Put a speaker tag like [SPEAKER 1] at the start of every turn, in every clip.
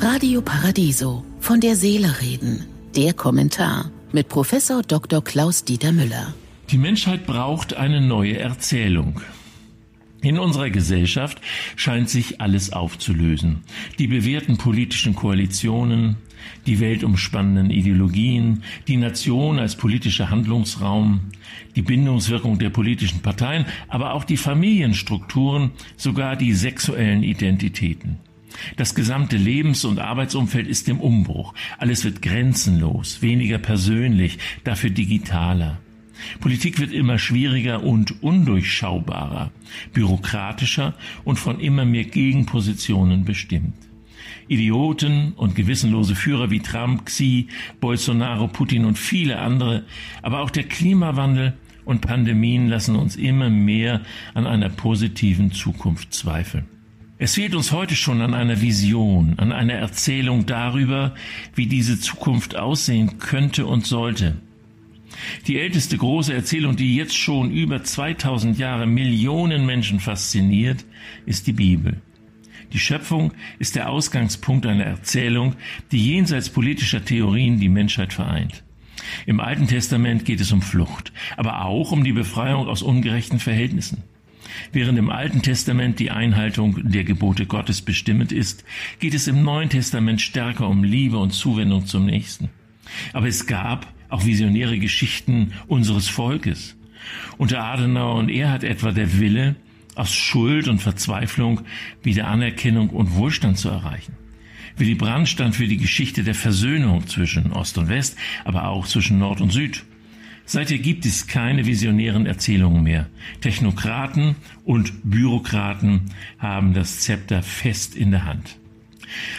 [SPEAKER 1] Radio Paradiso von der Seele reden. Der Kommentar mit Professor Dr. Klaus Dieter Müller.
[SPEAKER 2] Die Menschheit braucht eine neue Erzählung. In unserer Gesellschaft scheint sich alles aufzulösen. Die bewährten politischen Koalitionen, die weltumspannenden Ideologien, die Nation als politischer Handlungsraum, die Bindungswirkung der politischen Parteien, aber auch die Familienstrukturen, sogar die sexuellen Identitäten. Das gesamte Lebens- und Arbeitsumfeld ist im Umbruch. Alles wird grenzenlos, weniger persönlich, dafür digitaler. Politik wird immer schwieriger und undurchschaubarer, bürokratischer und von immer mehr Gegenpositionen bestimmt. Idioten und gewissenlose Führer wie Trump, Xi, Bolsonaro, Putin und viele andere, aber auch der Klimawandel und Pandemien lassen uns immer mehr an einer positiven Zukunft zweifeln. Es fehlt uns heute schon an einer Vision, an einer Erzählung darüber, wie diese Zukunft aussehen könnte und sollte. Die älteste große Erzählung, die jetzt schon über 2000 Jahre Millionen Menschen fasziniert, ist die Bibel. Die Schöpfung ist der Ausgangspunkt einer Erzählung, die jenseits politischer Theorien die Menschheit vereint. Im Alten Testament geht es um Flucht, aber auch um die Befreiung aus ungerechten Verhältnissen. Während im Alten Testament die Einhaltung der Gebote Gottes bestimmend ist, geht es im Neuen Testament stärker um Liebe und Zuwendung zum Nächsten. Aber es gab auch visionäre Geschichten unseres Volkes. Unter Adenauer und Erhard etwa der Wille, aus Schuld und Verzweiflung wieder Anerkennung und Wohlstand zu erreichen. Willy Brandt stand für die Geschichte der Versöhnung zwischen Ost und West, aber auch zwischen Nord und Süd. Seither gibt es keine visionären Erzählungen mehr. Technokraten und Bürokraten haben das Zepter fest in der Hand.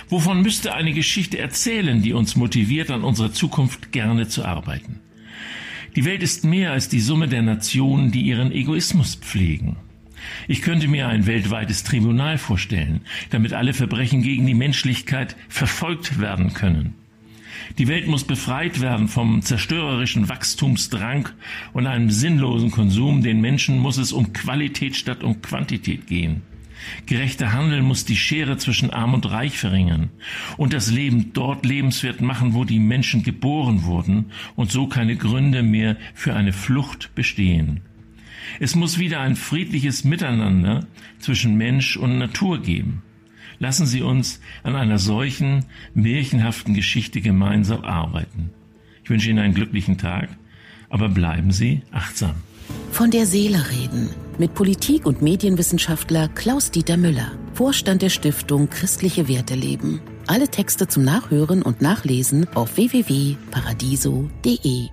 [SPEAKER 2] Wovon müsste eine Geschichte erzählen, die uns motiviert, an unserer Zukunft gerne zu arbeiten? Die Welt ist mehr als die Summe der Nationen, die ihren Egoismus pflegen. Ich könnte mir ein weltweites Tribunal vorstellen, damit alle Verbrechen gegen die Menschlichkeit verfolgt werden können. Die Welt muss befreit werden vom zerstörerischen Wachstumsdrang und einem sinnlosen Konsum. Den Menschen muss es um Qualität statt um Quantität gehen. Gerechter Handel muss die Schere zwischen Arm und Reich verringern und das Leben dort lebenswert machen, wo die Menschen geboren wurden und so keine Gründe mehr für eine Flucht bestehen. Es muss wieder ein friedliches Miteinander zwischen Mensch und Natur geben. Lassen Sie uns an einer solchen märchenhaften Geschichte gemeinsam arbeiten. Ich wünsche Ihnen einen glücklichen Tag, aber bleiben Sie achtsam.
[SPEAKER 1] Von der Seele reden mit Politik- und Medienwissenschaftler Klaus-Dieter Müller, Vorstand der Stiftung Christliche Werte leben. Alle Texte zum Nachhören und Nachlesen auf www.paradiso.de.